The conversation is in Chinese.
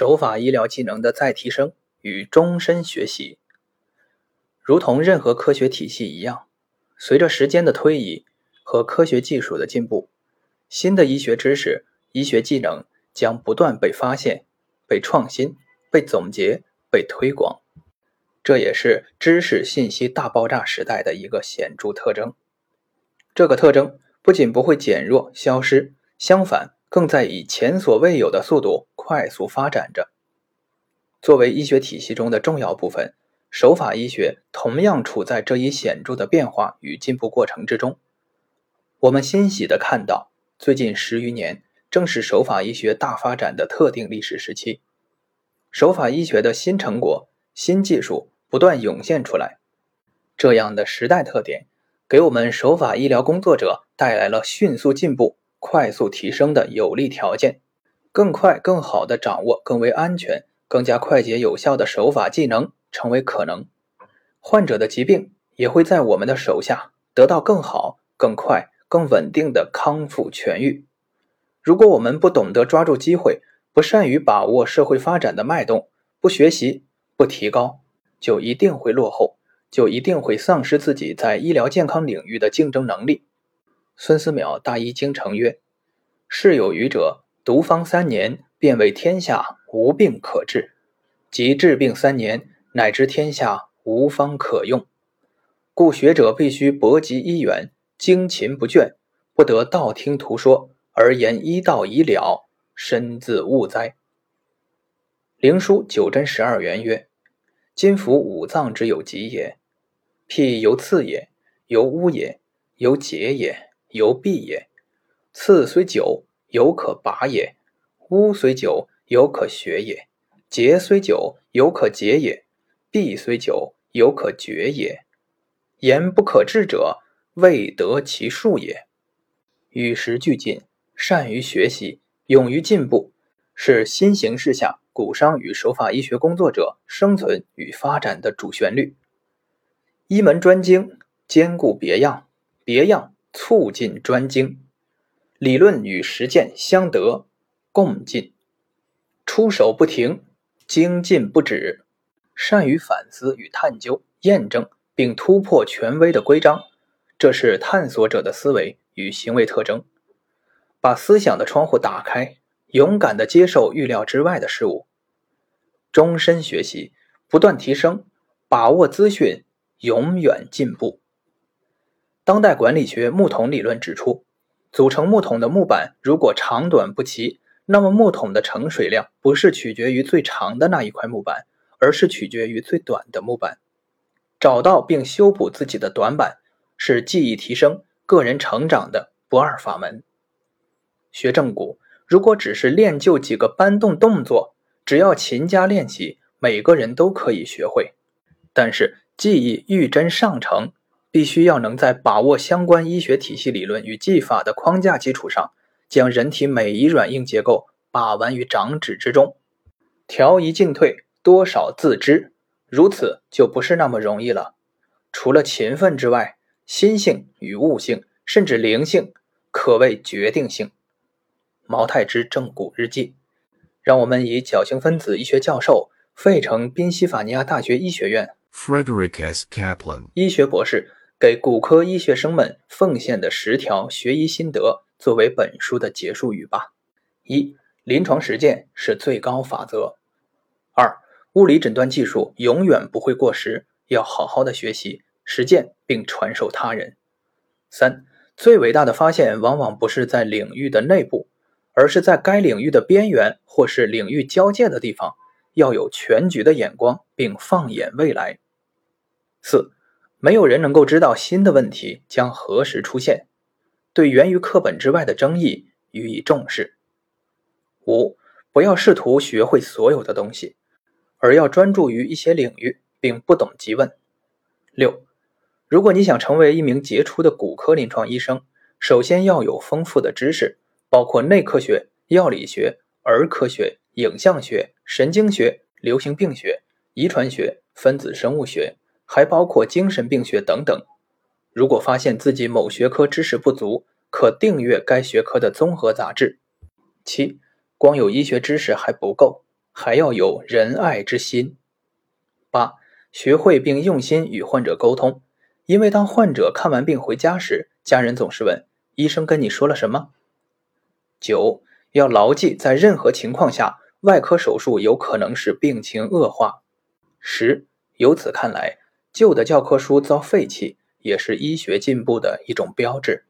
手法医疗技能的再提升与终身学习。如同任何科学体系一样，随着时间的推移和科学技术的进步，新的医学知识、医学技能将不断被发现、被创新、被总结、被推广。这也是知识信息大爆炸时代的一个显著特征。这个特征不仅不会减弱、消失，相反，更在以前所未有的速度快速发展着。作为医学体系中的重要部分。手法医学同样处在这一显著的变化与进步过程之中。我们欣喜地看到，最近十余年正是手法医学大发展的特定历史时期。手法医学的新成果、新技术不断涌现出来，这样的时代特点，给我们手法医疗工作者带来了迅速进步、快速提升的有利条件，更快、更好的掌握更为安全、更加快捷有效的手法技能。成为可能，患者的疾病也会在我们的手下得到更好、更快、更稳定的康复痊愈。如果我们不懂得抓住机会，不善于把握社会发展的脉动，不学习、不提高，就一定会落后，就一定会丧失自己在医疗健康领域的竞争能力。孙思邈大医精诚曰：“事有余者，独方三年，便为天下无病可治；即治病三年。”乃知天下无方可用，故学者必须博极医源，精勤不倦，不得道听途说而言医道已了，身自误哉。灵枢九真十二元曰：今服五脏之有疾也，譬由刺也，由污也，由结也，由闭也。刺虽久，犹可拔也；屋虽久，犹可学也；节虽久，犹可节也。必虽久，犹可决也。言不可治者，未得其术也。与时俱进，善于学习，勇于进步，是新形势下骨伤与手法医学工作者生存与发展的主旋律。一门专精，兼顾别样，别样促进专精。理论与实践相得，共进。出手不停，精进不止。善于反思与探究、验证并突破权威的规章，这是探索者的思维与行为特征。把思想的窗户打开，勇敢地接受预料之外的事物。终身学习，不断提升，把握资讯，永远进步。当代管理学木桶理论指出，组成木桶的木板如果长短不齐，那么木桶的盛水量不是取决于最长的那一块木板。而是取决于最短的木板，找到并修补自己的短板，是技艺提升、个人成长的不二法门。学正骨，如果只是练就几个搬动动作，只要勤加练习，每个人都可以学会。但是技艺欲臻上乘，必须要能在把握相关医学体系理论与技法的框架基础上，将人体每一软硬结构把玩于掌指之中，调移进退。多少自知，如此就不是那么容易了。除了勤奋之外，心性与悟性，甚至灵性，可谓决定性。毛太之正骨日记，让我们以矫形分子医学教授、费城宾夕法尼亚大学医学院 Frederick S. Kaplan 医学博士给骨科医学生们奉献的十条学医心得，作为本书的结束语吧。一、临床实践是最高法则。二、物理诊断技术永远不会过时，要好好的学习、实践并传授他人。三，最伟大的发现往往不是在领域的内部，而是在该领域的边缘或是领域交界的地方。要有全局的眼光，并放眼未来。四，没有人能够知道新的问题将何时出现，对源于课本之外的争议予以重视。五，不要试图学会所有的东西。而要专注于一些领域，并不懂即问。六，如果你想成为一名杰出的骨科临床医生，首先要有丰富的知识，包括内科学、药理学、儿科学、影像学、神经学、流行病学、遗传学、分子生物学，还包括精神病学等等。如果发现自己某学科知识不足，可订阅该学科的综合杂志。七，光有医学知识还不够。还要有仁爱之心。八、学会并用心与患者沟通，因为当患者看完病回家时，家人总是问：“医生跟你说了什么？”九、要牢记，在任何情况下，外科手术有可能使病情恶化。十、由此看来，旧的教科书遭废弃，也是医学进步的一种标志。